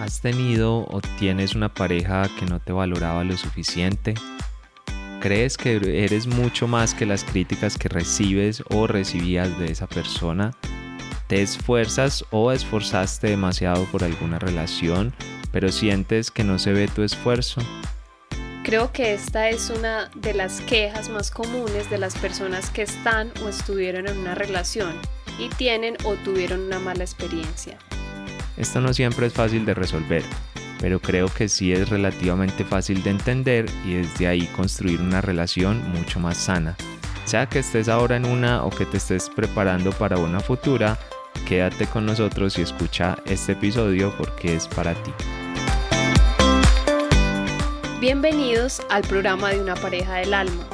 ¿Has tenido o tienes una pareja que no te valoraba lo suficiente? ¿Crees que eres mucho más que las críticas que recibes o recibías de esa persona? ¿Te esfuerzas o esforzaste demasiado por alguna relación, pero sientes que no se ve tu esfuerzo? Creo que esta es una de las quejas más comunes de las personas que están o estuvieron en una relación y tienen o tuvieron una mala experiencia. Esto no siempre es fácil de resolver, pero creo que sí es relativamente fácil de entender y desde ahí construir una relación mucho más sana. Sea que estés ahora en una o que te estés preparando para una futura, quédate con nosotros y escucha este episodio porque es para ti. Bienvenidos al programa de una pareja del alma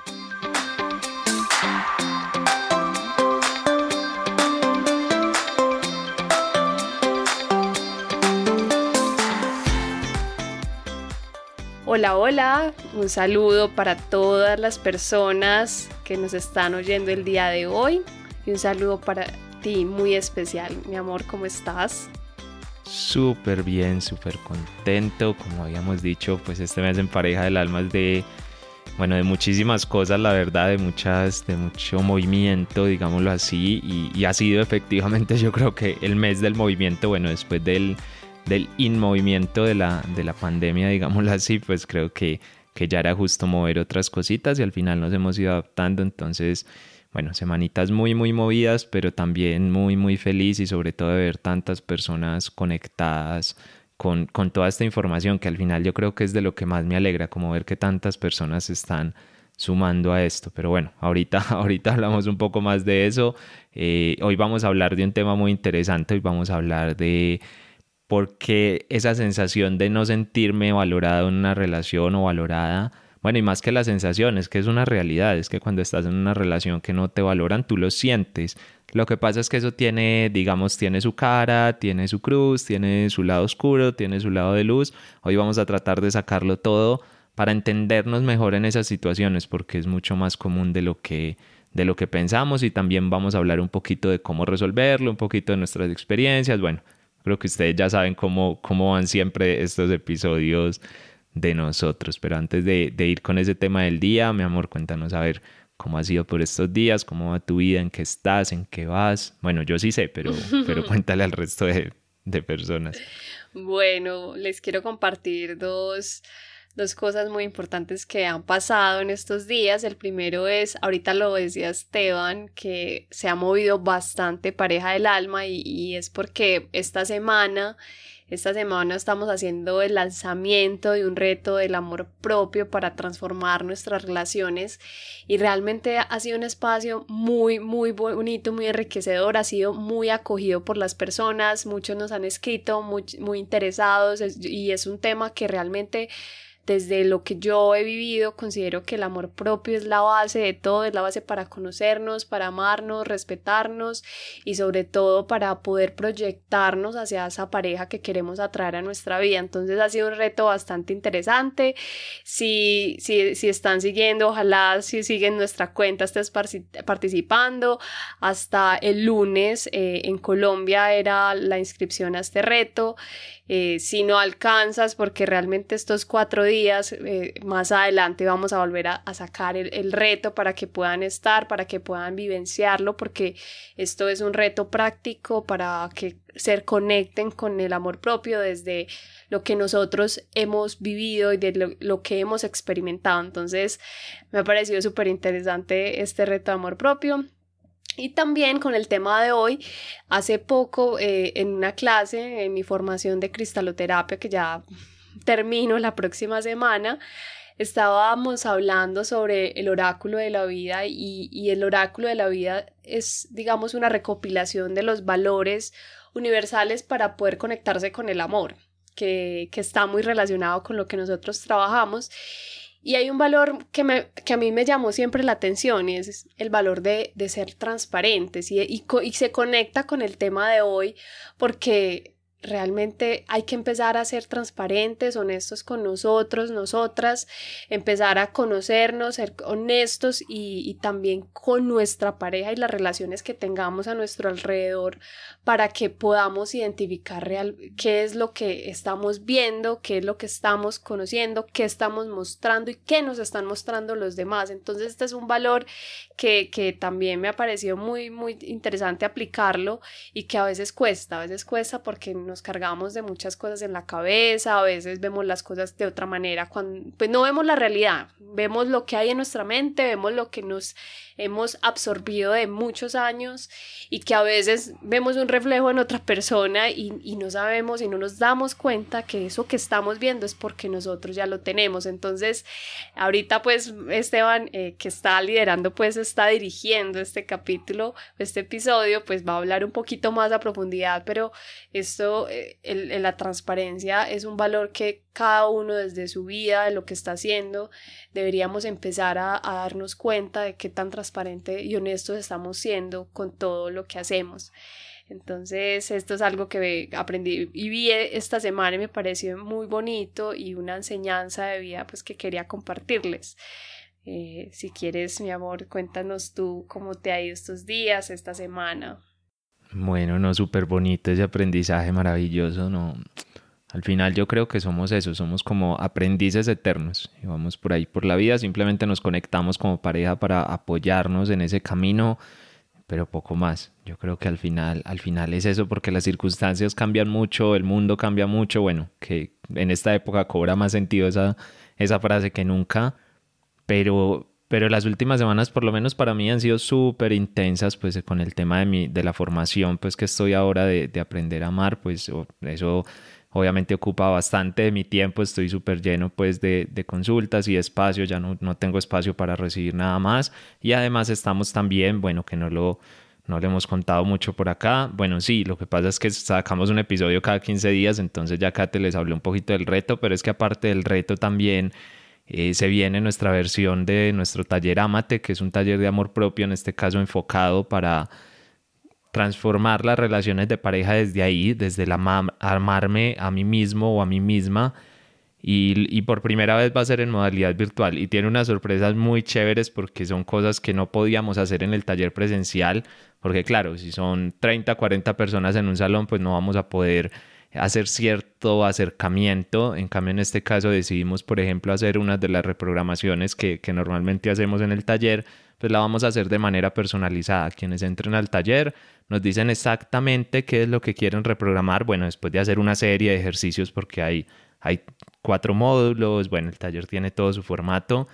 Hola, hola, un saludo para todas las personas que nos están oyendo el día de hoy y un saludo para ti muy especial, mi amor, ¿cómo estás? Súper bien, súper contento, como habíamos dicho, pues este mes en pareja del alma es de, bueno, de muchísimas cosas, la verdad, de muchas, de mucho movimiento, digámoslo así, y, y ha sido efectivamente yo creo que el mes del movimiento, bueno, después del del inmovimiento de la, de la pandemia, digámoslo así, pues creo que, que ya era justo mover otras cositas y al final nos hemos ido adaptando. Entonces, bueno, semanitas muy, muy movidas, pero también muy, muy feliz y sobre todo de ver tantas personas conectadas con, con toda esta información que al final yo creo que es de lo que más me alegra, como ver que tantas personas están sumando a esto. Pero bueno, ahorita, ahorita hablamos un poco más de eso. Eh, hoy vamos a hablar de un tema muy interesante, hoy vamos a hablar de porque esa sensación de no sentirme valorado en una relación o valorada, bueno, y más que la sensación, es que es una realidad, es que cuando estás en una relación que no te valoran, tú lo sientes. Lo que pasa es que eso tiene, digamos, tiene su cara, tiene su cruz, tiene su lado oscuro, tiene su lado de luz. Hoy vamos a tratar de sacarlo todo para entendernos mejor en esas situaciones, porque es mucho más común de lo que de lo que pensamos y también vamos a hablar un poquito de cómo resolverlo, un poquito de nuestras experiencias, bueno, Creo que ustedes ya saben cómo, cómo van siempre estos episodios de nosotros. Pero antes de, ir con ese tema del día, mi amor, cuéntanos a ver cómo ha sido por estos días, cómo va tu vida, en qué estás, en qué vas. Bueno, yo sí sé, pero, pero cuéntale al resto de, de personas. Bueno, les quiero compartir dos dos cosas muy importantes que han pasado en estos días. El primero es, ahorita lo decía Esteban, que se ha movido bastante pareja del alma y, es porque esta semana, esta semana estamos haciendo el lanzamiento de un reto del amor propio para transformar nuestras relaciones y realmente ha sido un espacio muy, muy bonito, muy enriquecedor, ha sido muy acogido por las personas, muchos nos han escrito, muy, muy interesados y es un tema que realmente desde lo que yo he vivido, considero que el amor propio es la base de todo, es la base para conocernos, para amarnos, respetarnos y sobre todo para poder proyectarnos hacia esa pareja que queremos atraer a nuestra vida. Entonces ha sido un reto bastante interesante. Si, si, si están siguiendo, ojalá si siguen nuestra cuenta estés participando. Hasta el lunes eh, en Colombia era la inscripción a este reto. Eh, si no alcanzas, porque realmente estos cuatro días eh, más adelante vamos a volver a, sacar el, reto para que puedan estar, para que puedan vivenciarlo, porque esto es un reto práctico para que se conecten con el amor propio desde lo que nosotros hemos vivido y de lo, lo que hemos experimentado. Entonces, me ha parecido súper interesante este reto de amor propio. Y también con el tema de hoy, hace poco eh, en una clase, en mi formación de cristaloterapia, que ya termino la próxima semana, estábamos hablando sobre el oráculo de la vida y, y, el oráculo de la vida es, digamos, una recopilación de los valores universales para poder conectarse con el amor, que, que está muy relacionado con lo que nosotros trabajamos. Y hay un valor que, me, que a mí me llamó siempre la atención y es el valor de, de ser transparentes y, y, y se conecta con el tema de hoy porque realmente hay que empezar a ser transparentes, honestos con nosotros, nosotras, empezar a conocernos, ser honestos y, también con nuestra pareja y las relaciones que tengamos a nuestro alrededor para que podamos identificar real, qué es lo que estamos viendo, qué es lo que estamos conociendo, qué estamos mostrando y qué nos están mostrando los demás. Entonces este es un valor que, que también me ha parecido muy, muy interesante aplicarlo y que a veces cuesta, a veces cuesta porque nos cargamos de muchas cosas en la cabeza, a veces vemos las cosas de otra manera, cuando, pues no vemos la realidad, vemos lo que hay en nuestra mente, vemos lo que nos hemos absorbido de muchos años y que a veces vemos un reflejo en otra persona y, y no sabemos y no nos damos cuenta que eso que estamos viendo es porque nosotros ya lo tenemos. Entonces, ahorita pues Esteban, eh, que está liderando, pues está dirigiendo este capítulo, este episodio, pues va a hablar un poquito más a profundidad, pero esto, eh, el, la transparencia es un valor que cada uno desde su vida, de lo que está haciendo, deberíamos empezar a, darnos cuenta de qué tan transparente y honestos estamos siendo con todo lo que hacemos. Entonces, esto es algo que aprendí y vi esta semana y me pareció muy bonito y una enseñanza de vida pues que quería compartirles. Eh, si quieres, mi amor, cuéntanos tú cómo te ha ido estos días, esta semana. Bueno, no, súper bonito ese aprendizaje maravilloso, no. Al final yo creo que somos eso, somos como aprendices eternos y vamos por ahí por la vida, simplemente nos conectamos como pareja para apoyarnos en ese camino, pero poco más. Yo creo que al final, al final es eso porque las circunstancias cambian mucho, el mundo cambia mucho, bueno, que en esta época cobra más sentido esa, esa frase que nunca, pero, pero las últimas semanas por lo menos para mí han sido súper intensas pues con el tema de, mi, de la formación pues que estoy ahora de, de aprender a amar, pues eso obviamente ocupa bastante de mi tiempo, estoy súper lleno pues de, de, consultas y espacio, ya no, no, tengo espacio para recibir nada más. Y además estamos también, bueno, que no lo, no hemos contado mucho por acá, bueno, sí, lo que pasa es que sacamos un episodio cada 15 días, entonces ya acá te les hablé un poquito del reto, pero es que aparte del reto también... Eh, se viene nuestra versión de nuestro taller Amate, que es un taller de amor propio, en este caso enfocado para transformar las relaciones de pareja desde ahí, desde el amarme a mí mismo o a mí misma. Y, y, por primera vez va a ser en modalidad virtual y tiene unas sorpresas muy chéveres porque son cosas que no podíamos hacer en el taller presencial, porque claro, si son 30, 40 personas en un salón, pues no vamos a poder hacer cierto acercamiento. En cambio, en este caso decidimos, por ejemplo, hacer una de las reprogramaciones que, que normalmente hacemos en el taller, pues la vamos a hacer de manera personalizada. Quienes entren al taller nos dicen exactamente qué es lo que quieren reprogramar. Bueno, después de hacer una serie de ejercicios, porque hay, hay cuatro módulos, bueno, el taller tiene todo su formato.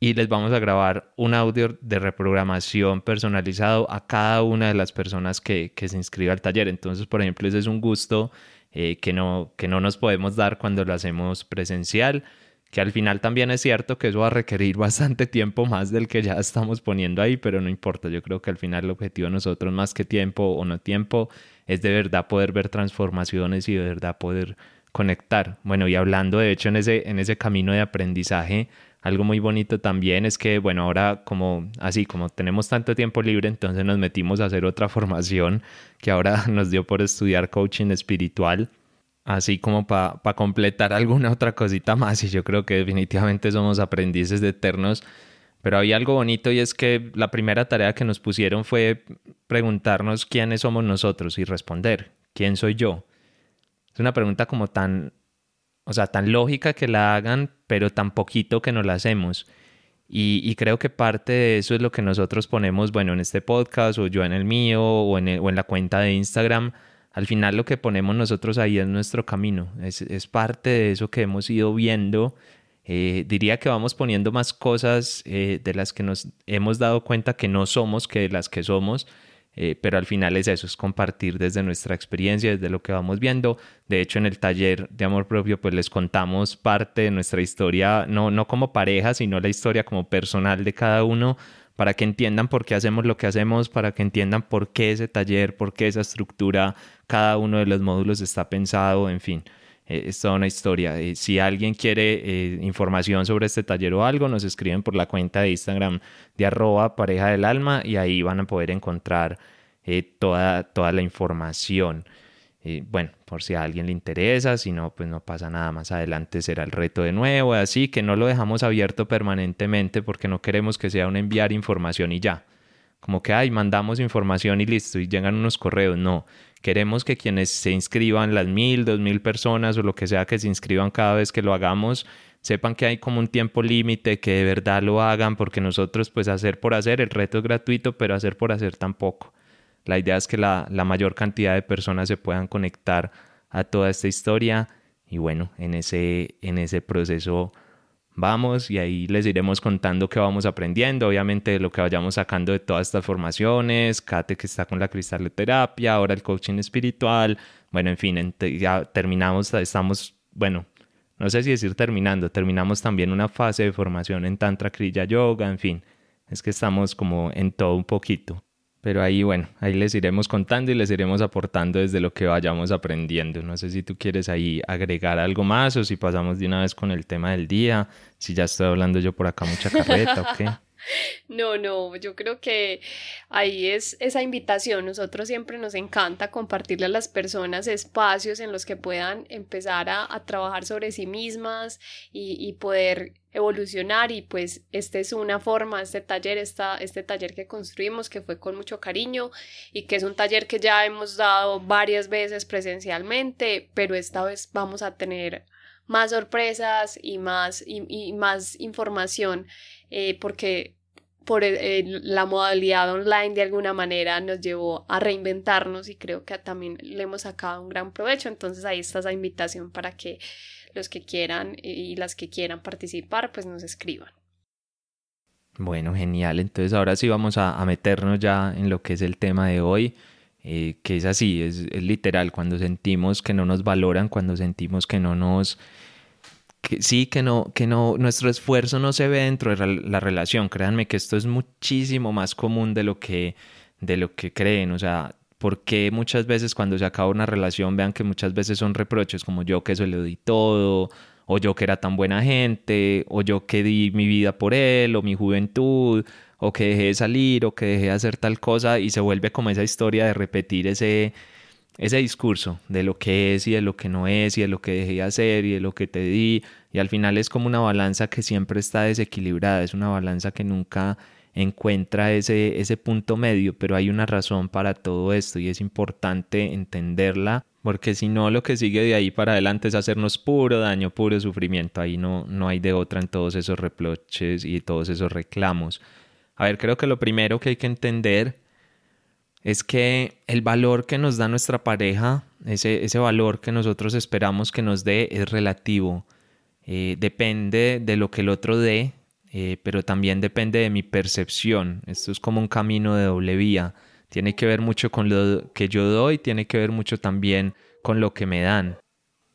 Y les vamos a grabar un audio de reprogramación personalizado a cada una de las personas que, que se inscriba al taller. Entonces, por ejemplo, ese es un gusto eh, que, no, que no nos podemos dar cuando lo hacemos presencial que al final también es cierto que eso va a requerir bastante tiempo más del que ya estamos poniendo ahí, pero no importa, yo creo que al final el objetivo de nosotros más que tiempo o no tiempo es de verdad poder ver transformaciones y de verdad poder conectar. Bueno, y hablando de hecho en ese, en ese camino de aprendizaje, algo muy bonito también es que, bueno, ahora como así, como tenemos tanto tiempo libre, entonces nos metimos a hacer otra formación que ahora nos dio por estudiar coaching espiritual así como para completar alguna otra cosita más y yo creo que definitivamente somos aprendices de eternos. Pero había algo bonito y es que la primera tarea que nos pusieron fue preguntarnos quiénes somos nosotros y responder, ¿quién soy yo? Es una pregunta como tan, o sea, tan lógica que la hagan, pero tan poquito que no la hacemos. Y, y, creo que parte de eso es lo que nosotros ponemos, bueno, en este podcast o yo en el mío o en, o en la cuenta de Instagram al final lo que ponemos nosotros ahí es nuestro camino, es, parte de eso que hemos ido viendo. Eh, diría que vamos poniendo más cosas eh, de las que nos hemos dado cuenta que no somos que de las que somos, eh, pero al final es eso, es compartir desde nuestra experiencia, desde lo que vamos viendo. De hecho, en el taller de amor propio, pues les contamos parte de nuestra historia, no, no como pareja, sino la historia como personal de cada uno para que entiendan por qué hacemos lo que hacemos, para que entiendan por qué ese taller, por qué esa estructura, cada uno de los módulos está pensado, en fin. eh, es toda una historia. Eh, si alguien quiere eh, información sobre este taller o algo, nos escriben por la cuenta de Instagram de arroba pareja del alma y ahí van a poder encontrar toda, toda la información. Bueno, por si a alguien le interesa, si no, pues no pasa nada, más adelante será el reto de nuevo, así que no lo dejamos abierto permanentemente porque no queremos que sea un enviar información y ya. Como que, ay, mandamos información y listo, y llegan unos correos. No, Queremos que quienes se inscriban, las mil, dos mil personas o lo que sea que se inscriban cada vez que lo hagamos, sepan que hay como un tiempo límite, que de verdad lo hagan, porque nosotros pues hacer por hacer, el reto es gratuito, pero hacer por hacer tampoco. La idea es que la, la mayor cantidad de personas se puedan conectar a toda esta historia. Y bueno, en ese, en ese proceso vamos y ahí les iremos contando qué vamos aprendiendo, obviamente lo que vayamos sacando de todas estas formaciones, Kate que está con la cristaloterapia, ahora el coaching espiritual, bueno, en fin, ya terminamos, estamos, bueno, no sé si decir terminando, terminamos también una fase de formación en Tantra Kriya Yoga, en fin, es que estamos como en todo un poquito. Pero ahí, bueno, ahí les iremos contando y les iremos aportando desde lo que vayamos aprendiendo. No sé si tú quieres ahí agregar algo más o si pasamos de una vez con el tema del día, si ya estoy hablando yo por acá mucha carreta o qué. No, no, yo creo que ahí es esa invitación. Nosotros siempre nos encanta compartirle a las personas espacios en los que puedan empezar a, trabajar sobre sí mismas y, poder evolucionar y pues esta es una forma, este taller, esta, este taller que construimos que fue con mucho cariño y que es un taller que ya hemos dado varias veces presencialmente, pero esta vez vamos a tener más sorpresas y más, y más información eh, porque por la modalidad online de alguna manera nos llevó a reinventarnos y creo que también le hemos sacado un gran provecho. Entonces ahí está esa invitación para que los que quieran y las que quieran participar pues nos escriban. Bueno, genial. Entonces ahora sí vamos a, meternos ya en lo que es el tema de hoy, eh, que es así, es literal, cuando sentimos que no nos valoran, cuando sentimos que no nos que sí, que no, que no, nuestro esfuerzo no se ve dentro de la relación. Créanme que esto es muchísimo más común de lo que, de lo que creen. O sea, porque muchas veces cuando se acaba una relación, vean que muchas veces son reproches como yo que eso le di todo, o yo que era tan buena gente, o yo que di mi vida por él, o mi juventud, o que dejé de salir, o que dejé de hacer tal cosa, y se vuelve como esa historia de repetir ese ese discurso de lo que es y de lo que no es y de lo que dejé de hacer y de lo que te di y al final es como una balanza que siempre está desequilibrada, es una balanza que nunca encuentra ese, ese punto medio, pero hay una razón para todo esto y es importante entenderla porque si no lo que sigue de ahí para adelante es hacernos puro daño, puro sufrimiento, ahí no, no hay de otra en todos esos reproches y todos esos reclamos. A ver, creo que lo primero que hay que entender es que el valor que nos da nuestra pareja, ese, ese valor que nosotros esperamos que nos dé, es relativo. Eh, depende de lo que el otro dé, eh, pero también depende de mi percepción. Esto es como un camino de doble vía. Tiene que ver mucho con lo que yo doy, tiene que ver mucho también con lo que me dan.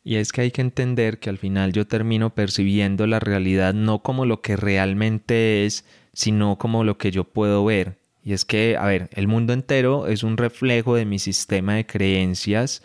Y es que hay que entender que al final yo termino percibiendo la realidad no como lo que realmente es, sino como lo que yo puedo ver. Y es que, a ver, el mundo entero es un reflejo de mi sistema de creencias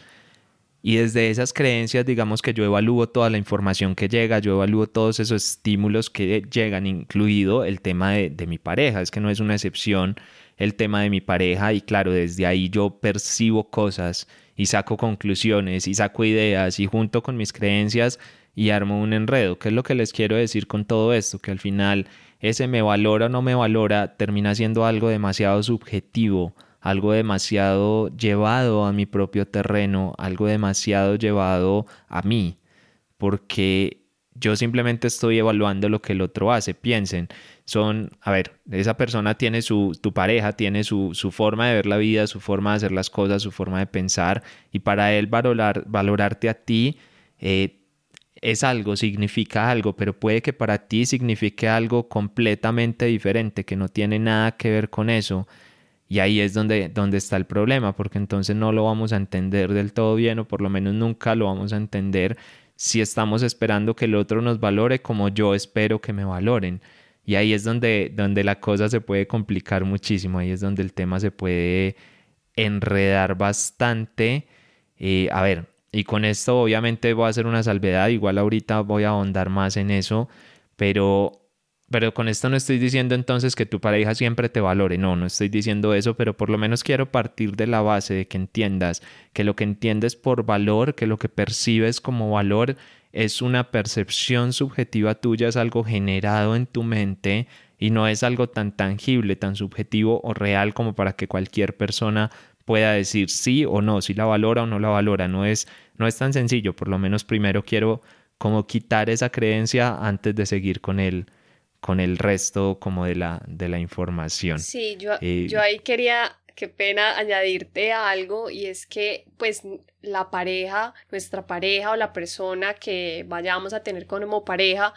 y desde esas creencias, digamos que yo evalúo toda la información que llega, yo evalúo todos esos estímulos que llegan, incluido el tema de, de mi pareja. Es que no es una excepción el tema de mi pareja y claro, desde ahí yo percibo cosas y saco conclusiones y saco ideas y junto con mis creencias y armo un enredo. ¿Qué es lo que les quiero decir con todo esto? Que al final ese me valora o no me valora termina siendo algo demasiado subjetivo, algo demasiado llevado a mi propio terreno, algo demasiado llevado a mí, porque yo simplemente estoy evaluando lo que el otro hace. Piensen, son, a ver, esa persona tiene su, tu pareja tiene su, su, forma de ver la vida, su forma de hacer las cosas, su forma de pensar, y para él valorar, valorarte a ti, eh, es algo, significa algo, pero puede que para ti signifique algo completamente diferente, que no tiene nada que ver con eso. Y ahí es donde, donde está el problema, porque entonces no lo vamos a entender del todo bien, o por lo menos nunca lo vamos a entender si estamos esperando que el otro nos valore como yo espero que me valoren. Y ahí es donde, donde la cosa se puede complicar muchísimo, ahí es donde el tema se puede enredar bastante. Eh, a ver, y con esto obviamente voy a hacer una salvedad, igual ahorita voy a ahondar más en eso, pero pero con esto no estoy diciendo entonces que tu pareja siempre te valore, no, no estoy diciendo eso, pero por lo menos quiero partir de la base de que entiendas que lo que entiendes por valor, que lo que percibes como valor es una percepción subjetiva tuya, es algo generado en tu mente y no es algo tan tangible, tan subjetivo o real como para que cualquier persona pueda decir sí o no, si la valora o no la valora, no es no es tan sencillo, por lo menos primero quiero como quitar esa creencia antes de seguir con él con el resto como de la, de la información. Sí, yo, eh, yo ahí quería, qué pena añadirte algo y es que pues la pareja, nuestra pareja o la persona que vayamos a tener como pareja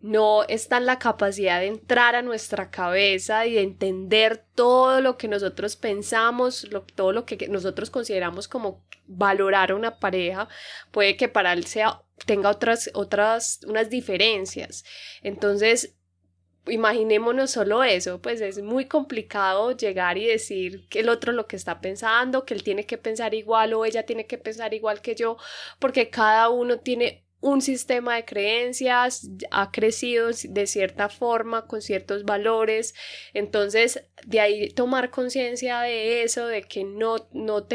no está en la capacidad de entrar a nuestra cabeza y de entender todo lo que nosotros pensamos, todo lo que nosotros consideramos como valorar a una pareja, puede que para él sea tenga otras otras unas diferencias. Entonces, imaginémonos solo eso, pues es muy complicado llegar y decir que el otro lo que está pensando, que él tiene que pensar igual o ella tiene que pensar igual que yo, porque cada uno tiene un sistema de creencias, ha crecido de cierta forma, con ciertos valores. Entonces, de ahí tomar conciencia de eso, de que no, no,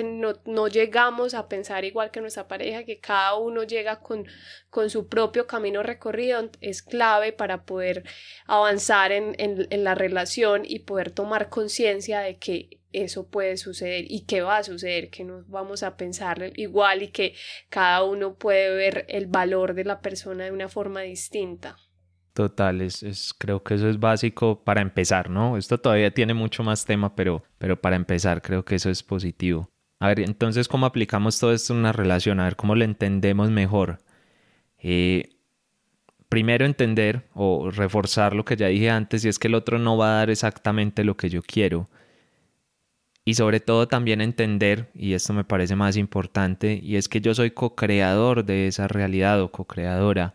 no, llegamos a pensar igual que nuestra pareja, que cada uno llega con, con su propio camino recorrido, es clave para poder avanzar en, en la relación y poder tomar conciencia de que eso puede suceder y que va a suceder, que no vamos a pensar igual y que cada uno puede ver el valor de la persona de una forma distinta. Total, es, creo que eso es básico para empezar, ¿no? Esto todavía tiene mucho más tema, pero, pero para empezar creo que eso es positivo. A ver, entonces, ¿cómo aplicamos todo esto en una relación? A ver, ¿cómo lo entendemos mejor? Eh, primero entender o reforzar lo que ya dije antes, y es que el otro no va a dar exactamente lo que yo quiero y sobre todo también entender, y esto me parece más importante, y es que yo soy co-creador de esa realidad o co-creadora,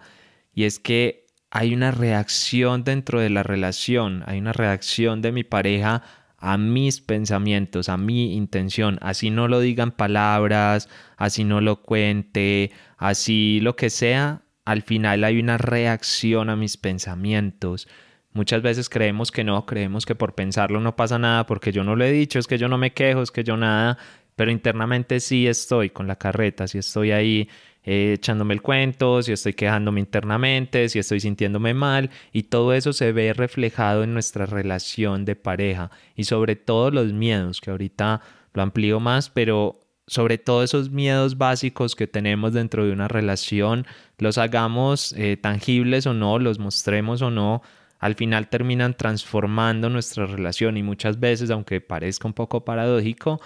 y es que hay una reacción dentro de la relación, hay una reacción de mi pareja a mis pensamientos, a mi intención, así no lo digan palabras, así no lo cuente, así lo que sea, al final hay una reacción a mis pensamientos, Muchas veces creemos que no, creemos que por pensarlo no pasa nada, porque yo no lo he dicho, es que yo no me quejo, es que yo nada, pero internamente sí estoy con la carreta, sí estoy ahí eh, echándome el cuento, si estoy quejándome internamente, si estoy sintiéndome mal, y todo eso se ve reflejado en nuestra relación de pareja y sobre todo los miedos, que ahorita lo amplío más, pero sobre todo esos miedos básicos que tenemos dentro de una relación, los hagamos eh, tangibles o no, los mostremos o no, al final terminan transformando nuestra relación y muchas veces, aunque parezca un poco paradójico,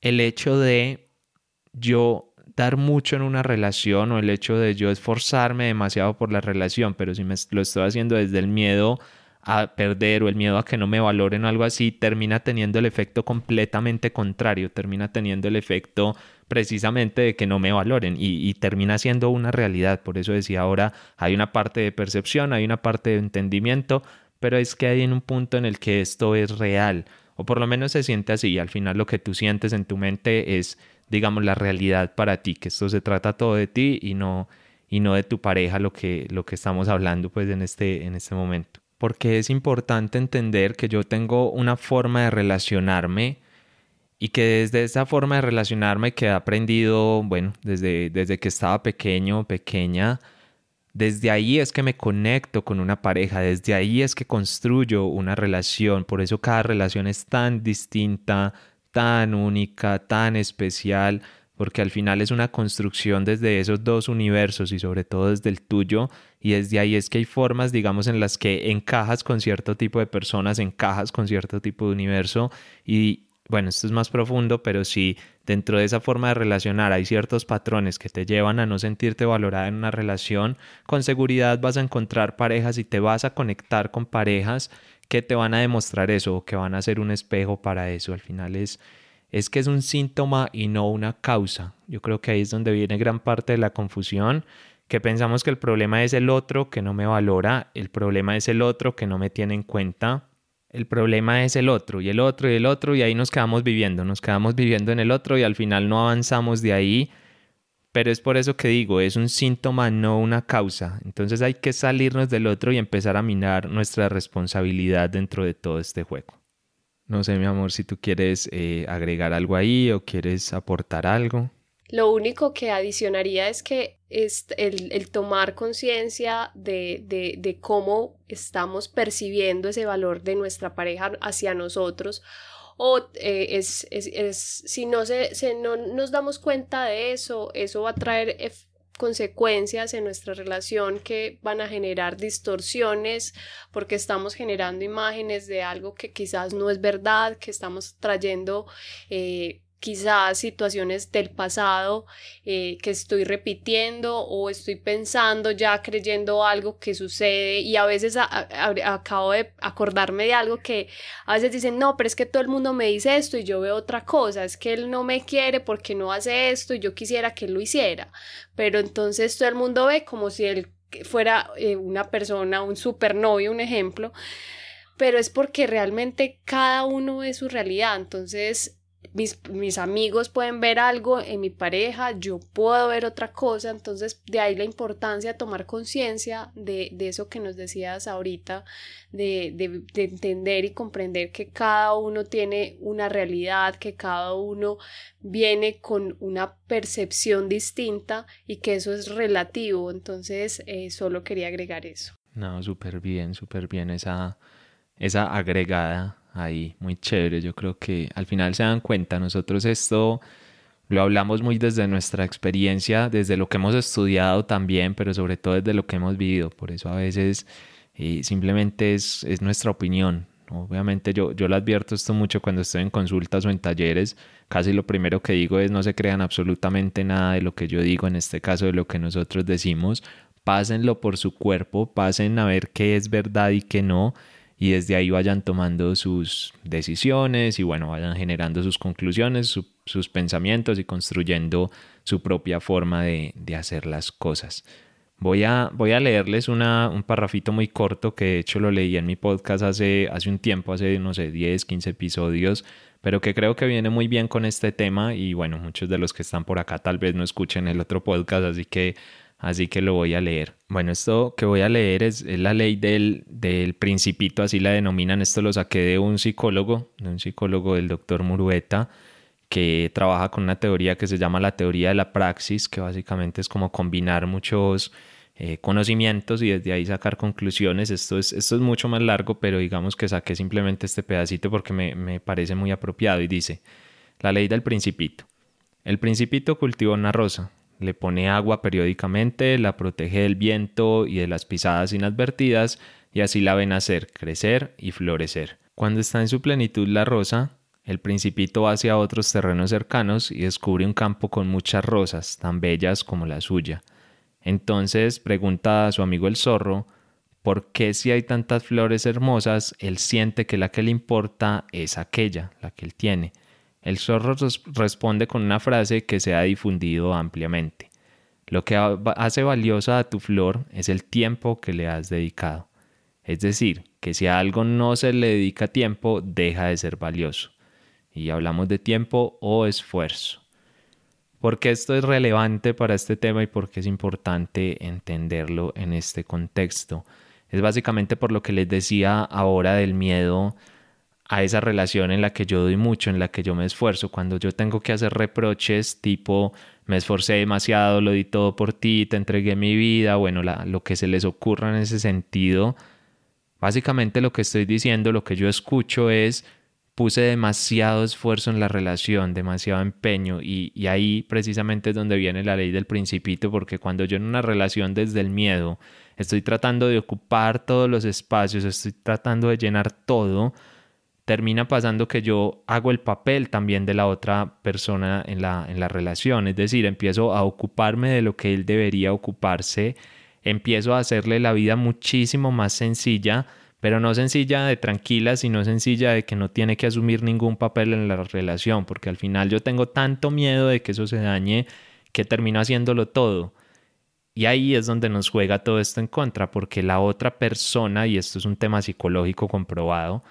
el hecho de yo dar mucho en una relación o el hecho de yo esforzarme demasiado por la relación, pero si me lo estoy haciendo desde el miedo a perder o el miedo a que no me valoren o algo así, termina teniendo el efecto completamente contrario, termina teniendo el efecto precisamente de que no me valoren y, termina siendo una realidad. Por eso decía ahora, hay una parte de percepción, hay una parte de entendimiento, pero es que hay en un punto en el que esto es real, o por lo menos se siente así, al final lo que tú sientes en tu mente es, digamos, la realidad para ti, que esto se trata todo de ti y no y no de tu pareja lo que, lo que estamos hablando pues en este, en este momento porque es importante entender que yo tengo una forma de relacionarme y que desde esa forma de relacionarme que he aprendido, bueno, desde, desde que estaba pequeño, pequeña, desde ahí es que me conecto con una pareja, desde ahí es que construyo una relación, por eso cada relación es tan distinta, tan única, tan especial, porque al final es una construcción desde esos dos universos y sobre todo desde el tuyo y desde ahí es que hay formas, digamos, en las que encajas con cierto tipo de personas, encajas con cierto tipo de universo y bueno, esto es más profundo, pero si dentro de esa forma de relacionar hay ciertos patrones que te llevan a no sentirte valorada en una relación, con seguridad vas a encontrar parejas y te vas a conectar con parejas que te van a demostrar eso o que van a ser un espejo para eso. Al final es es que es un síntoma y no una causa. Yo creo que ahí es donde viene gran parte de la confusión, que pensamos que el problema es el otro que no me valora, el problema es el otro que no me tiene en cuenta, el problema es el otro y el otro y el otro y ahí nos quedamos viviendo, nos quedamos viviendo en el otro y al final no avanzamos de ahí pero es por eso que digo, es un síntoma, no una causa. Entonces hay que salirnos del otro y empezar a minar nuestra responsabilidad dentro de todo este juego. No sé, mi amor, si tú quieres eh, agregar algo ahí o quieres aportar algo. Lo único que adicionaría es que es el, tomar conciencia de, de, cómo estamos percibiendo ese valor de nuestra pareja hacia nosotros o eh, es, es, es, si no, se, se, no nos damos cuenta de eso, eso va a traer consecuencias en nuestra relación que van a generar distorsiones porque estamos generando imágenes de algo que quizás no es verdad, que estamos trayendo eh, quizás situaciones del pasado eh, que estoy repitiendo o estoy pensando ya creyendo algo que sucede y a veces acabo de acordarme de algo que a veces dicen no pero es que todo el mundo me dice esto y yo veo otra cosa es que él no me quiere porque no hace esto y yo quisiera que él lo hiciera pero entonces todo el mundo ve como si él fuera eh, una persona un supernovio un ejemplo pero es porque realmente cada uno es su realidad. Entonces mis, amigos pueden ver algo en mi pareja, yo puedo ver otra cosa, entonces de ahí la importancia de tomar conciencia de, eso que nos decías ahorita, de, de, entender y comprender que cada uno tiene una realidad, que cada uno viene con una percepción distinta y que eso es relativo, entonces eh, solo quería agregar eso. No, súper bien, súper bien esa, esa agregada ahí, muy chévere. Yo creo que al final se dan cuenta, nosotros esto lo hablamos muy desde nuestra experiencia, desde lo que hemos estudiado también, pero sobre todo desde lo que hemos vivido. Por eso a veces eh, simplemente es, es, nuestra opinión. Obviamente yo, yo lo advierto esto mucho cuando estoy en consultas o en talleres. Casi lo primero que digo es no se crean absolutamente nada de lo que yo digo, en este caso de lo que nosotros decimos. Pásenlo por su cuerpo, pasen a ver qué es verdad y qué no y desde ahí vayan tomando sus decisiones y bueno, vayan generando sus conclusiones, sus pensamientos y construyendo su propia forma de, hacer las cosas. Voy a, voy a leerles una, un parrafito muy corto que de hecho lo leí en mi podcast hace, hace un tiempo, hace no sé, 10, 15 episodios, pero que creo que viene muy bien con este tema y bueno, muchos de los que están por acá tal vez no escuchen el otro podcast, así que así que lo voy a leer. Bueno, esto que voy a leer es, la ley del, del, principito, así la denominan, esto lo saqué de un psicólogo, de un psicólogo del doctor Murueta, que trabaja con una teoría que se llama la teoría de la praxis, que básicamente es como combinar muchos eh, conocimientos y desde ahí sacar conclusiones. Esto es, esto es mucho más largo, pero digamos que saqué simplemente este pedacito porque me, me parece muy apropiado y dice, la ley del principito. El principito cultiva una rosa, le pone agua periódicamente, la protege del viento y de las pisadas inadvertidas y así la ven nacer, crecer y florecer. Cuando está en su plenitud la rosa, el principito va hacia otros terrenos cercanos y descubre un campo con muchas rosas, tan bellas como la suya. Entonces pregunta a su amigo el zorro, ¿por qué si hay tantas flores hermosas, él siente que la que le importa es aquella, la que él tiene? El zorro responde con una frase que se ha difundido ampliamente. Lo que hace valiosa a tu flor es el tiempo que le has dedicado. Es decir, que si a algo no se le dedica tiempo, deja de ser valioso. Y hablamos de tiempo o esfuerzo. ¿Por qué esto es relevante para este tema y por qué es importante entenderlo en este contexto? Es básicamente por lo que les decía ahora del miedo a esa relación en la que yo doy mucho, en la que yo me esfuerzo. Cuando yo tengo que hacer reproches tipo me esforcé demasiado, lo di todo por ti, te entregué mi vida, bueno, lo que se les ocurra en ese sentido, básicamente lo que estoy diciendo, lo que yo escucho es puse demasiado esfuerzo en la relación, demasiado empeño y, y ahí precisamente es donde viene la ley del principito, porque cuando yo en una relación desde el miedo estoy tratando de ocupar todos los espacios, estoy tratando de llenar todo, termina pasando que yo hago el papel también de la otra persona en la, en la relación, es decir, empiezo a ocuparme de lo que él debería ocuparse, empiezo a hacerle la vida muchísimo más sencilla, pero no sencilla de tranquila, sino sencilla de que no tiene que asumir ningún papel en la relación, porque al final yo tengo tanto miedo de que eso se dañe que termino haciéndolo todo. Y ahí es donde nos juega todo esto en contra, porque la otra persona, y esto es un tema psicológico comprobado,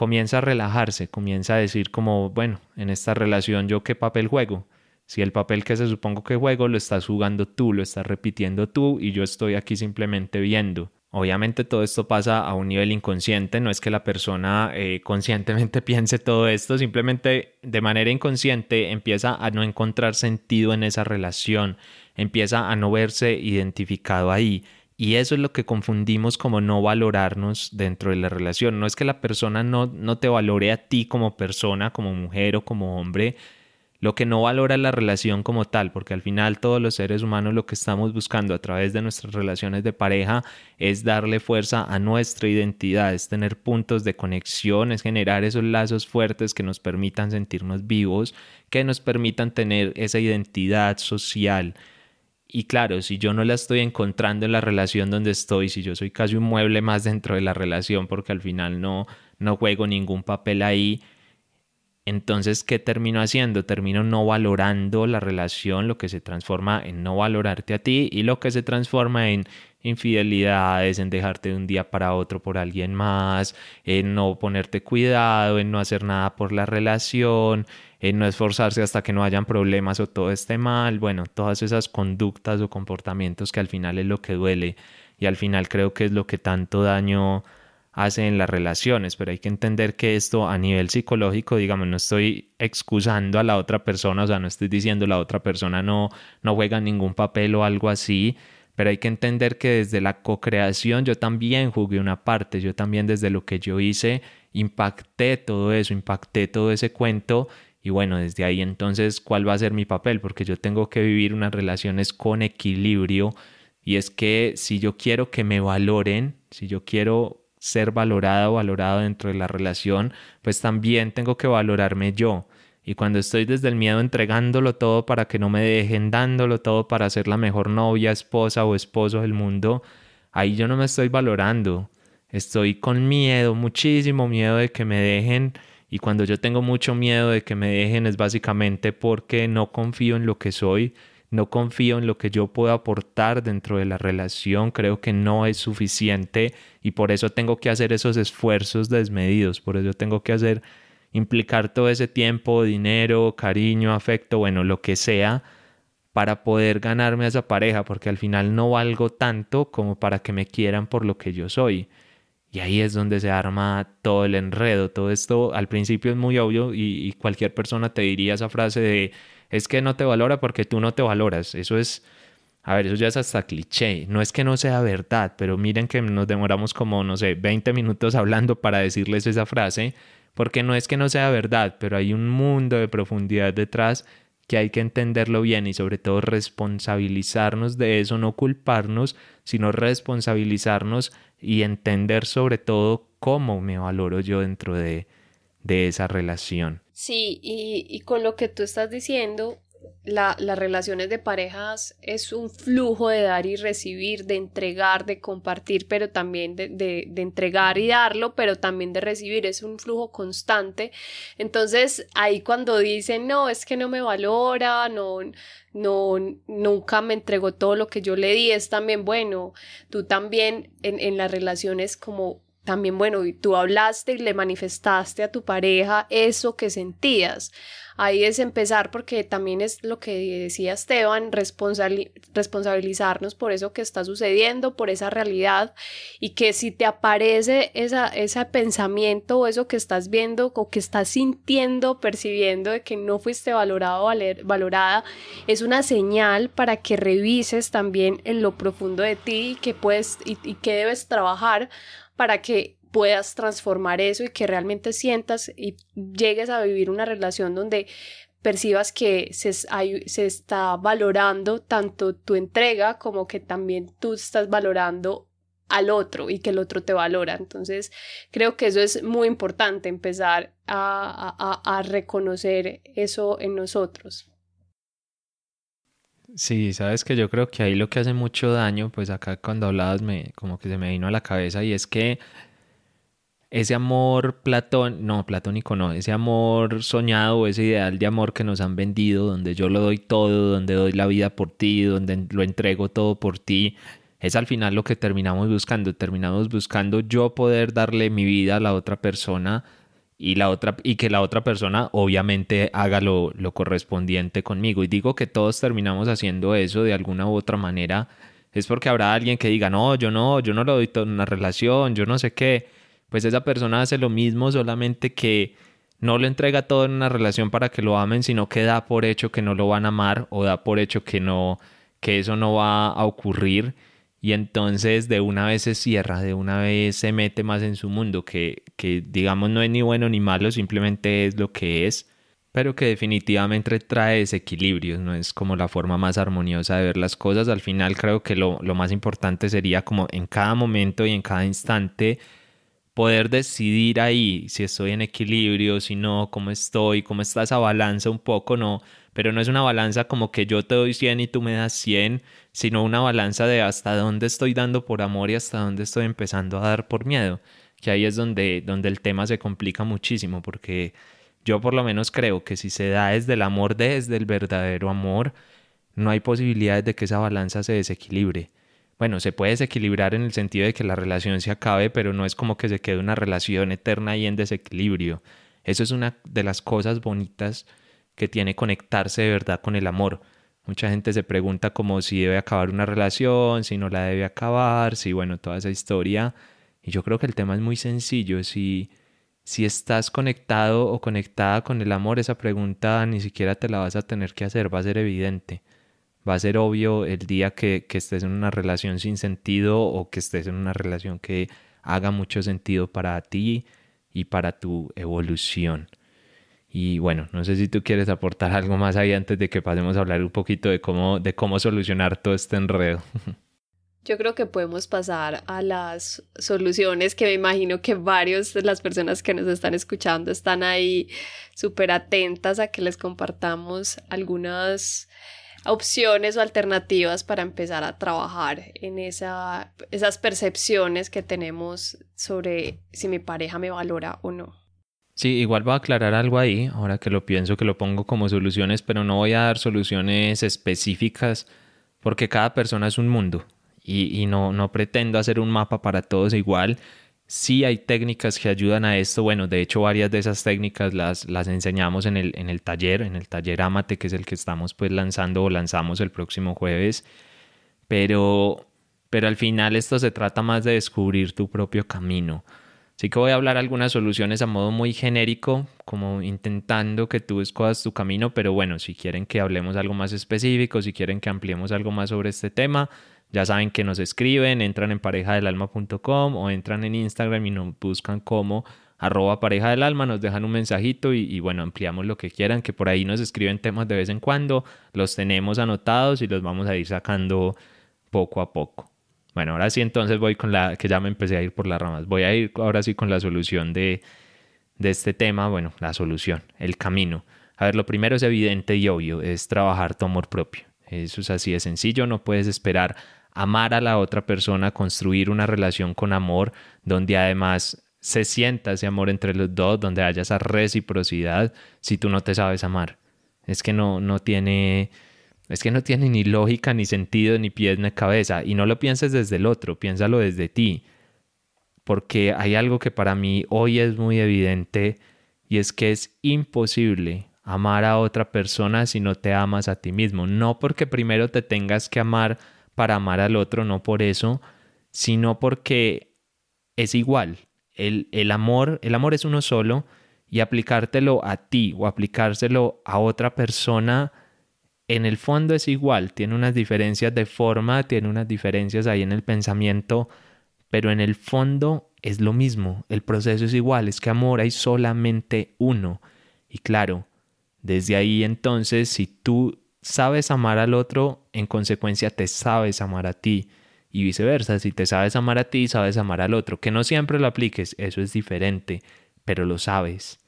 comienza a relajarse, comienza a decir como, bueno, en esta relación yo qué papel juego. Si el papel que se supongo que juego lo estás jugando tú, lo estás repitiendo tú y yo estoy aquí simplemente viendo. Obviamente todo esto pasa a un nivel inconsciente, no es que la persona eh, conscientemente piense todo esto, simplemente de manera inconsciente empieza a no encontrar sentido en esa relación, empieza a no verse identificado ahí. Y eso es lo que confundimos como no valorarnos dentro de la relación. No es que la persona no, no te valore a ti como persona, como mujer o como hombre, lo que no valora la relación como tal, porque al final todos los seres humanos lo que estamos buscando a través de nuestras relaciones de pareja es darle fuerza a nuestra identidad, es tener puntos de conexión, es generar esos lazos fuertes que nos permitan sentirnos vivos, que nos permitan tener esa identidad social. Y claro, si yo no la estoy encontrando en la relación donde estoy, si yo soy casi un mueble más dentro de la relación porque al final no, no juego ningún papel ahí, entonces, ¿qué termino haciendo? Termino no valorando la relación, lo que se transforma en no valorarte a ti y lo que se transforma en infidelidades, en dejarte de un día para otro por alguien más, en no ponerte cuidado, en no hacer nada por la relación, en no esforzarse hasta que no hayan problemas o todo esté mal. Bueno, todas esas conductas o comportamientos que al final es lo que duele y al final creo que es lo que tanto daño hace en las relaciones, pero hay que entender que esto a nivel psicológico, digamos, no estoy excusando a la otra persona, o sea, no estoy diciendo la otra persona no, no juega ningún papel o algo así, pero hay que entender que desde la co-creación yo también jugué una parte, yo también desde lo que yo hice impacté todo eso, impacté todo ese cuento y bueno, desde ahí entonces, ¿cuál va a ser mi papel? Porque yo tengo que vivir unas relaciones con equilibrio y es que si yo quiero que me valoren, si yo quiero ser valorada o valorado dentro de la relación, pues también tengo que valorarme yo. Y cuando estoy desde el miedo entregándolo todo para que no me dejen, dándolo todo para ser la mejor novia, esposa o esposo del mundo, ahí yo no me estoy valorando. Estoy con miedo, muchísimo miedo de que me dejen. Y cuando yo tengo mucho miedo de que me dejen es básicamente porque no confío en lo que soy, no confío en lo que yo puedo aportar dentro de la relación, creo que no es suficiente y por eso tengo que hacer esos esfuerzos desmedidos, por eso tengo que hacer implicar todo ese tiempo, dinero, cariño, afecto, bueno, lo que sea, para poder ganarme a esa pareja, porque al final no valgo tanto como para que me quieran por lo que yo soy. Y ahí es donde se arma todo el enredo. Todo esto al principio es muy obvio y, cualquier persona te diría esa frase de es que no te valora porque tú no te valoras. Eso es, a ver, eso ya es hasta cliché. No es que no sea verdad, pero miren que nos demoramos como, no sé, 20 minutos hablando para decirles esa frase, porque no es que no sea verdad, pero hay un mundo de profundidad detrás que hay que entenderlo bien y sobre todo responsabilizarnos de eso, no culparnos, sino responsabilizarnos y entender sobre todo cómo me valoro yo dentro de, de esa relación. Sí, y, y con lo que tú estás diciendo, la, las relaciones de parejas es un flujo de dar y recibir, de entregar, de compartir, pero también de, de, de, entregar y darlo, pero también de recibir, es un flujo constante. Entonces, ahí cuando dicen, no, es que no me valora, no, no, nunca me entregó todo lo que yo le di, es también bueno, tú también en, en las relaciones como también, bueno, tú hablaste y le manifestaste a tu pareja eso que sentías. Ahí es empezar porque también es lo que decía Esteban, responsabilizarnos por eso que está sucediendo, por esa realidad y que si te aparece esa, ese pensamiento o eso que estás viendo o que estás sintiendo, percibiendo de que no fuiste valorado o valorada, es una señal para que revises también en lo profundo de ti que puedes y que debes trabajar para que puedas transformar eso y que realmente sientas y llegues a vivir una relación donde percibas que se, se, está valorando tanto tu entrega como que también tú estás valorando al otro y que el otro te valora. Entonces, creo que eso es muy importante, empezar a, a, a reconocer eso en nosotros. Sí, sabes que yo creo que ahí lo que hace mucho daño, pues acá cuando hablabas me como que se me vino a la cabeza y es que ese amor platón, no, platónico no, ese amor soñado, ese ideal de amor que nos han vendido, donde yo lo doy todo, donde doy la vida por ti, donde lo entrego todo por ti, es al final lo que terminamos buscando, terminamos buscando yo poder darle mi vida a la otra persona y, la otra, y que la otra persona obviamente haga lo, lo correspondiente conmigo. Y digo que todos terminamos haciendo eso de alguna u otra manera. Es porque habrá alguien que diga, no, yo no, yo no lo doy todo en una relación, yo no sé qué. Pues esa persona hace lo mismo, solamente que no lo entrega todo en una relación para que lo amen, sino que da por hecho que no lo van a amar o da por hecho que no, que eso no va a ocurrir y entonces de una vez se cierra, de una vez se mete más en su mundo, que, que digamos no es ni bueno ni malo, simplemente es lo que es, pero que definitivamente trae desequilibrios, no es como la forma más armoniosa de ver las cosas. Al final creo que lo, lo más importante sería como en cada momento y en cada instante poder decidir ahí si estoy en equilibrio, si no, cómo estoy, cómo está esa balanza un poco, no, pero no es una balanza como que yo te doy 100 y tú me das 100, sino una balanza de hasta dónde estoy dando por amor y hasta dónde estoy empezando a dar por miedo, que ahí es donde, donde el tema se complica muchísimo, porque yo por lo menos creo que si se da desde el amor, desde el verdadero amor, no hay posibilidades de que esa balanza se desequilibre. Bueno, se puede desequilibrar en el sentido de que la relación se acabe, pero no es como que se quede una relación eterna y en desequilibrio. Eso es una de las cosas bonitas que tiene conectarse de verdad con el amor. Mucha gente se pregunta como si debe acabar una relación, si no la debe acabar, si bueno, toda esa historia. Y yo creo que el tema es muy sencillo. Si, si estás conectado o conectada con el amor, esa pregunta ni siquiera te la vas a tener que hacer, va a ser evidente. Va a ser obvio el día que, que estés en una relación sin sentido o que estés en una relación que haga mucho sentido para ti y para tu evolución. Y bueno, no sé si tú quieres aportar algo más ahí antes de que pasemos a hablar un poquito de cómo, de cómo solucionar todo este enredo. Yo creo que podemos pasar a las soluciones que me imagino que varios de las personas que nos están escuchando están ahí súper atentas a que les compartamos algunas opciones o alternativas para empezar a trabajar en esa, esas percepciones que tenemos sobre si mi pareja me valora o no. Sí, igual voy a aclarar algo ahí, ahora que lo pienso, que lo pongo como soluciones, pero no voy a dar soluciones específicas porque cada persona es un mundo y, no, pretendo hacer un mapa para todos igual. Sí hay técnicas que ayudan a esto. Bueno, de hecho varias de esas técnicas las, enseñamos en el, taller, en el taller Amate, que es el que estamos pues lanzando o lanzamos el próximo jueves. Pero al final esto se trata más de descubrir tu propio camino. Así que voy a hablar algunas soluciones a modo muy genérico, como intentando que tú escojas tu camino, pero bueno, si quieren que hablemos algo más específico, si quieren que ampliemos algo más sobre este tema, ya saben que nos escriben, entran en parejadelalma.com o entran en Instagram y nos buscan como arroba pareja del alma, nos dejan un mensajito y, y, bueno, ampliamos lo que quieran, que por ahí nos escriben temas de vez en cuando, los tenemos anotados y los vamos a ir sacando poco a poco. Bueno, ahora sí entonces voy con la, que ya me empecé a ir por las ramas, voy a ir ahora sí con la solución de, este tema, bueno, la solución, el camino. A ver, lo primero es evidente y obvio, es trabajar tu amor propio. Eso es así de sencillo, no puedes esperar amar a la otra persona, construir una relación con amor, donde además se sienta ese amor entre los dos, donde haya esa reciprocidad, si tú no te sabes amar. Es que no, no tiene es que no tiene ni lógica, ni sentido, ni pies, ni cabeza. Y no lo pienses desde el otro, piénsalo desde ti. Porque hay algo que para mí hoy es muy evidente y es que es imposible amar a otra persona si no te amas a ti mismo. No porque primero te tengas que amar para amar al otro, no por eso, sino porque es igual. El, el amor, el amor es uno solo y aplicártelo a ti o aplicárselo a otra persona en el fondo es igual, tiene unas diferencias de forma, tiene unas diferencias ahí en el pensamiento, pero en el fondo es lo mismo, el proceso es igual, es que amor hay solamente uno. Y claro, desde ahí entonces, si tú sabes amar al otro, en consecuencia te sabes amar a ti. Y viceversa, si te sabes amar a ti, sabes amar al otro. Que no siempre lo apliques, eso es diferente, pero lo sabes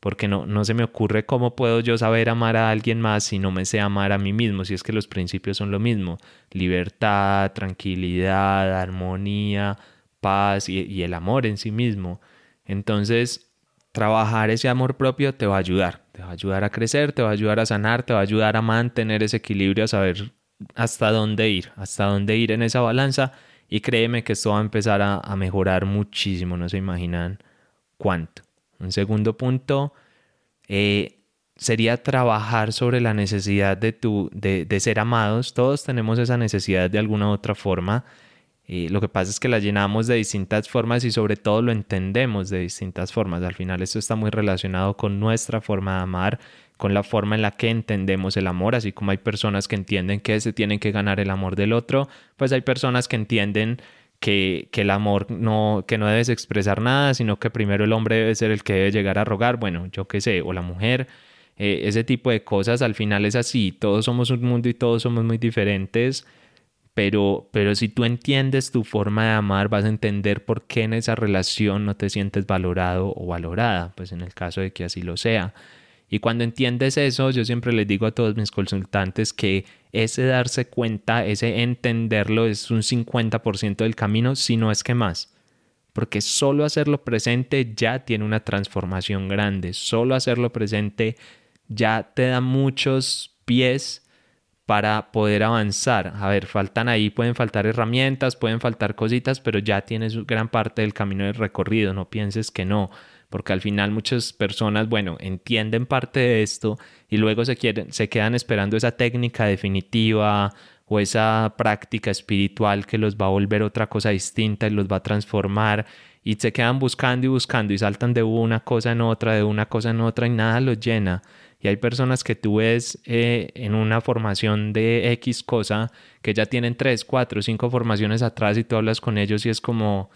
porque no, no se me ocurre cómo puedo yo saber amar a alguien más si no me sé amar a mí mismo, si es que los principios son lo mismo, libertad, tranquilidad, armonía, paz y, el amor en sí mismo. Entonces, trabajar ese amor propio te va a ayudar, te va a ayudar a crecer, te va a ayudar a sanar, te va a ayudar a mantener ese equilibrio, a saber hasta dónde ir, hasta dónde ir en esa balanza y créeme que esto va a empezar a mejorar muchísimo, no se imaginan cuánto Un segundo punto eh, sería trabajar sobre la necesidad de, tu, de, ser amados. Todos tenemos esa necesidad de alguna u otra forma. Eh, lo que pasa es que la llenamos de distintas formas y sobre todo lo entendemos de distintas formas. Al final esto está muy relacionado con nuestra forma de amar, con la forma en la que entendemos el amor, así como hay personas que entienden que se tienen que ganar el amor del otro, pues hay personas que entienden que, que, el amor no, que no debes expresar nada, sino que primero el hombre debe ser el que debe llegar a rogar, bueno, yo qué sé, o la mujer, eh, ese tipo de cosas, al final es así, todos somos un mundo y todos somos muy diferentes, pero, pero si tú entiendes tu forma de amar, vas a entender por qué en esa relación no te sientes valorado o valorada, pues en el caso de que así lo sea. Y cuando entiendes eso, yo siempre les digo a todos mis consultantes que ese darse cuenta, ese entenderlo es un 50% del camino, si no es que más. Porque solo hacerlo presente ya tiene una transformación grande. Solo hacerlo presente ya te da muchos pies para poder avanzar. A ver, faltan ahí, pueden faltar herramientas, pueden faltar cositas, pero ya tienes gran parte del camino de recorrido. No pienses que no porque al final muchas personas, bueno, entienden parte de esto y luego se, quieren, se quedan esperando esa técnica definitiva o esa práctica espiritual que los va a volver otra cosa distinta y los va a transformar y se quedan buscando y buscando y saltan de una cosa en otra, de una cosa en otra y nada los llena. Y hay personas que tú ves eh, en una formación de X cosa que ya tienen tres, cuatro, cinco formaciones atrás y tú hablas con ellos y es como,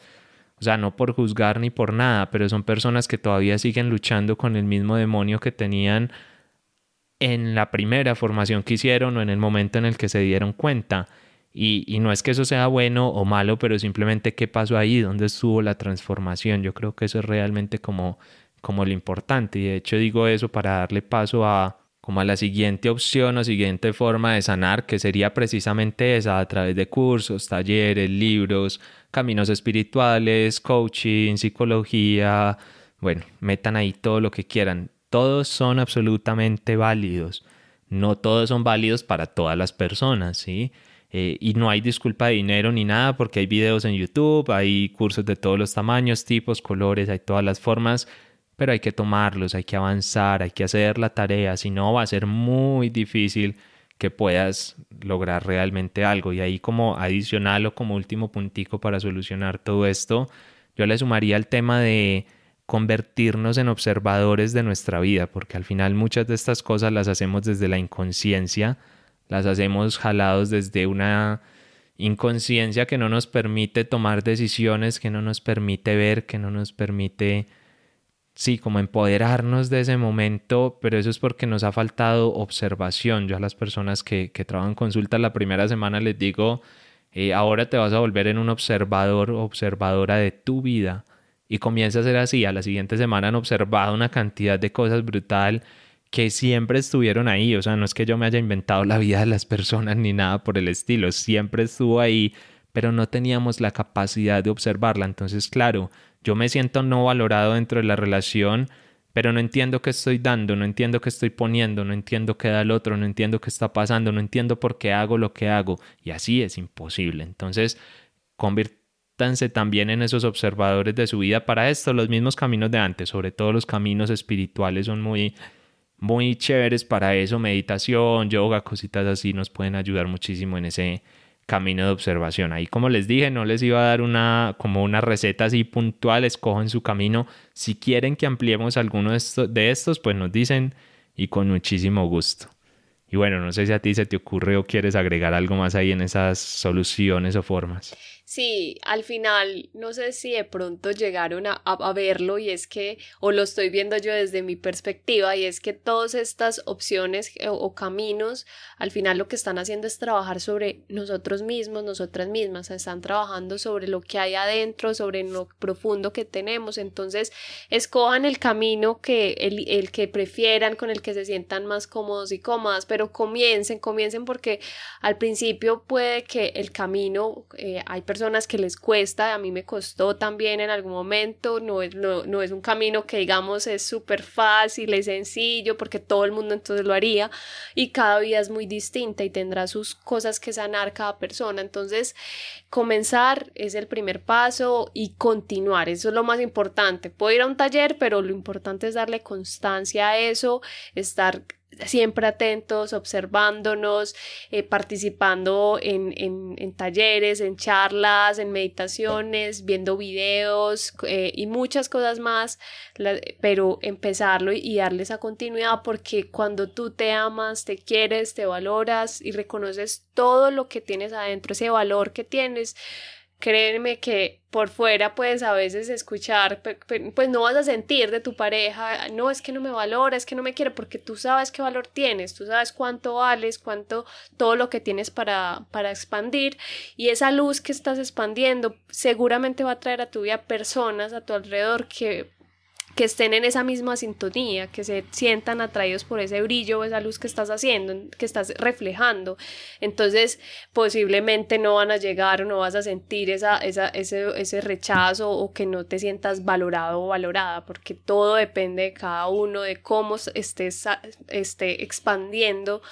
o sea, no por juzgar ni por nada, pero son personas que todavía siguen luchando con el mismo demonio que tenían en la primera formación que hicieron o en el momento en el que se dieron cuenta. Y, no es que eso sea bueno o malo, pero simplemente qué pasó ahí, dónde estuvo la transformación. Yo creo que eso es realmente como, como lo importante. Y de hecho digo eso para darle paso a como a la siguiente opción o siguiente forma de sanar, que sería precisamente esa a través de cursos, talleres, libros, caminos espirituales, coaching, psicología, bueno, metan ahí todo lo que quieran. Todos son absolutamente válidos. No todos son válidos para todas las personas, ¿sí? Eh, y no hay disculpa de dinero ni nada porque hay videos en YouTube, hay cursos de todos los tamaños, tipos, colores, hay todas las formas, pero hay que tomarlos, hay que avanzar, hay que hacer la tarea, si no va a ser muy difícil que puedas lograr realmente algo. Y ahí como adicional o como último puntico para solucionar todo esto, yo le sumaría el tema de convertirnos en observadores de nuestra vida, porque al final muchas de estas cosas las hacemos desde la inconsciencia, las hacemos jalados desde una inconsciencia que no nos permite tomar decisiones, que no nos permite ver, que no nos permite sí, como empoderarnos de ese momento, pero eso es porque nos ha faltado observación. Yo a las personas que, que trabajan consulta la primera semana les digo, eh, ahora te vas a volver en un observador observadora de tu vida y comienza a ser así. A la siguiente semana han observado una cantidad de cosas brutal que siempre estuvieron ahí. O sea, no es que yo me haya inventado la vida de las personas ni nada por el estilo, siempre estuvo ahí, pero no teníamos la capacidad de observarla. Entonces, claro, yo me siento no valorado dentro de la relación, pero no entiendo qué estoy dando, no entiendo qué estoy poniendo, no entiendo qué da el otro, no entiendo qué está pasando, no entiendo por qué hago lo que hago. Y así es imposible. Entonces, conviértanse también en esos observadores de su vida. Para esto, los mismos caminos de antes, sobre todo los caminos espirituales, son muy, muy chéveres para eso. Meditación, yoga, cositas así nos pueden ayudar muchísimo en ese camino de observación. Ahí como les dije, no les iba a dar una como una receta así puntual, escogen su camino. Si quieren que ampliemos alguno de estos, de estos, pues nos dicen y con muchísimo gusto. Y bueno, no sé si a ti se te ocurre o quieres agregar algo más ahí en esas soluciones o formas. Sí, al final no sé si de pronto llegaron a, a, verlo y es que, o lo estoy viendo yo desde mi perspectiva, y es que todas estas opciones o, o, caminos, al final lo que están haciendo es trabajar sobre nosotros mismos, nosotras mismas, están trabajando sobre lo que hay adentro, sobre lo profundo que tenemos, entonces escojan el camino que, el, el que prefieran, con el que se sientan más cómodos y cómodas, pero pero comiencen, comiencen porque al principio puede que el camino, eh, hay personas que les cuesta, a mí me costó también en algún momento, no es, no, no es un camino que digamos es súper fácil, es sencillo, porque todo el mundo entonces lo haría y cada vida es muy distinta y tendrá sus cosas que sanar cada persona, entonces comenzar es el primer paso y continuar, eso es lo más importante, puedo ir a un taller, pero lo importante es darle constancia a eso, estar siempre atentos, observándonos, eh, participando en, en, talleres, en charlas, en meditaciones, viendo videos eh, y muchas cosas más, pero empezarlo y darle esa continuidad porque cuando tú te amas, te quieres, te valoras y reconoces todo lo que tienes adentro, ese valor que tienes, créeme que por fuera puedes a veces escuchar, pues no vas a sentir de tu pareja, no es que no me valora, es que no me quiere, porque tú sabes qué valor tienes, tú sabes cuánto vales, cuánto, todo lo que tienes para, para expandir y esa luz que estás expandiendo seguramente va a traer a tu vida personas a tu alrededor que que estén en esa misma sintonía, que se sientan atraídos por ese brillo o esa luz que estás haciendo, que estás reflejando. Entonces, posiblemente no van a llegar o no vas a sentir esa, esa, ese, ese rechazo o que no te sientas valorado o valorada, porque todo depende de cada uno, de cómo estés esté expandiendo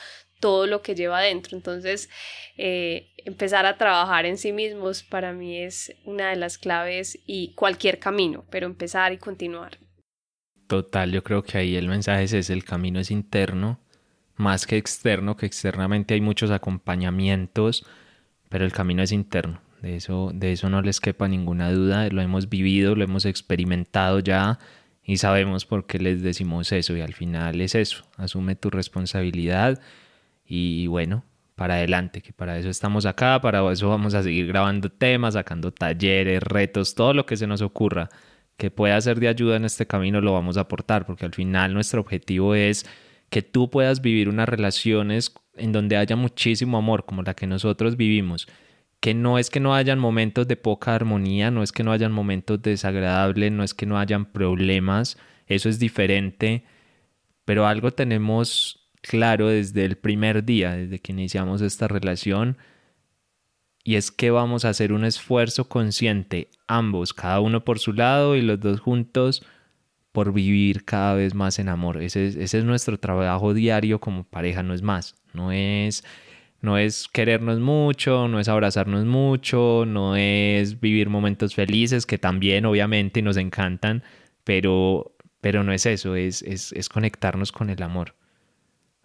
todo lo que lleva adentro. Entonces, eh, empezar a trabajar en sí mismos para mí es una de las claves y cualquier camino, pero empezar y continuar. Total, yo creo que ahí el mensaje es ese, el camino es interno, más que externo, que externamente hay muchos acompañamientos, pero el camino es interno. De eso, de eso no les quepa ninguna duda, lo hemos vivido, lo hemos experimentado ya y sabemos por qué les decimos eso y al final es eso, asume tu responsabilidad y bueno, para adelante, que para eso estamos acá, para eso vamos a seguir grabando temas, sacando talleres, retos, todo lo que se nos ocurra que pueda ser de ayuda en este camino lo vamos a aportar, porque al final nuestro objetivo es que tú puedas vivir unas relaciones en donde haya muchísimo amor, como la que nosotros vivimos, que no es que no hayan momentos de poca armonía, no es que no hayan momentos desagradables, no es que no hayan problemas, eso es diferente, pero algo tenemos claro desde el primer día, desde que iniciamos esta relación, y es que vamos a hacer un esfuerzo consciente, ambos, cada uno por su lado y los dos juntos, por vivir cada vez más en amor. Ese es, ese es nuestro trabajo diario como pareja, no es más, no es, no es querernos mucho, no es abrazarnos mucho, no es vivir momentos felices, que también obviamente nos encantan, pero, pero no es eso, es, es, es conectarnos con el amor.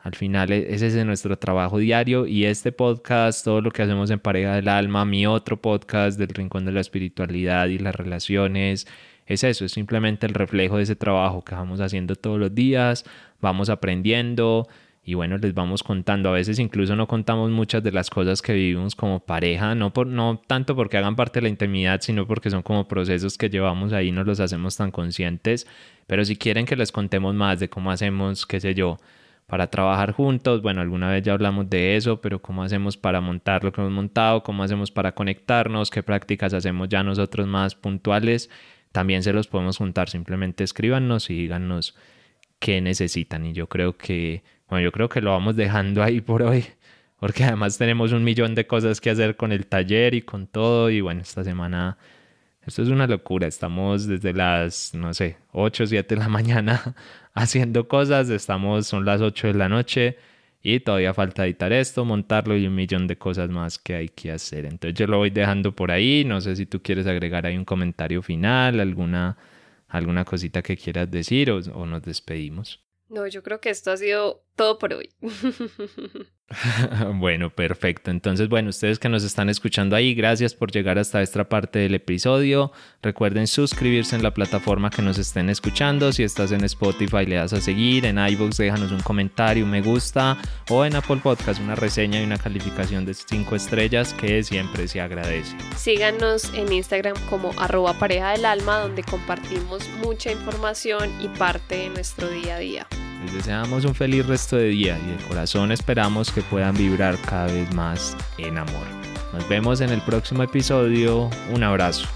Al final e-, ese es nuestro trabajo diario y este podcast, todo lo que hacemos en Pareja del Alma, mi otro podcast del Rincón de la Espiritualidad y las relaciones, es eso, es simplemente el reflejo de ese trabajo que vamos haciendo todos los días, vamos aprendiendo y bueno, les vamos contando. A veces incluso no contamos muchas de las cosas que vivimos como pareja, no, por, no tanto porque hagan parte de la intimidad, sino porque son como procesos que llevamos ahí, no los hacemos tan conscientes. Pero si quieren que les contemos más de cómo hacemos, qué sé yo, para trabajar juntos. Bueno, alguna vez ya hablamos de eso, pero cómo hacemos para montar lo que hemos montado, cómo hacemos para conectarnos, qué prácticas hacemos ya nosotros más puntuales, también se los podemos juntar. Simplemente escríbanos y díganos qué necesitan. Y yo creo que, bueno, yo creo que lo vamos dejando ahí por hoy, porque además tenemos un millón de cosas que hacer con el taller y con todo. Y bueno, esta semana esto es una locura. Estamos desde las, no sé, 8 o 7 de la mañana haciendo cosas. Estamos, son las 8 de la noche y todavía falta editar esto, montarlo y un millón de cosas más que hay que hacer. Entonces yo lo voy dejando por ahí. No sé si tú quieres agregar ahí un comentario final, alguna, alguna cosita que quieras decir o, o nos despedimos. No, yo creo que esto ha sido todo por hoy. bueno, perfecto. Entonces, bueno, ustedes que nos están escuchando ahí, gracias por llegar hasta esta parte del episodio. Recuerden suscribirse en la plataforma que nos estén escuchando. Si estás en Spotify, le das a seguir. En iVoox, déjanos un comentario, me gusta. O en Apple Podcast, una reseña y una calificación de 5 estrellas que siempre se agradece. Síganos en Instagram como arroba pareja del alma, donde compartimos mucha información y parte de nuestro día a día. Les deseamos un feliz resto de día y de corazón esperamos que puedan vibrar cada vez más en amor. Nos vemos en el próximo episodio. Un abrazo.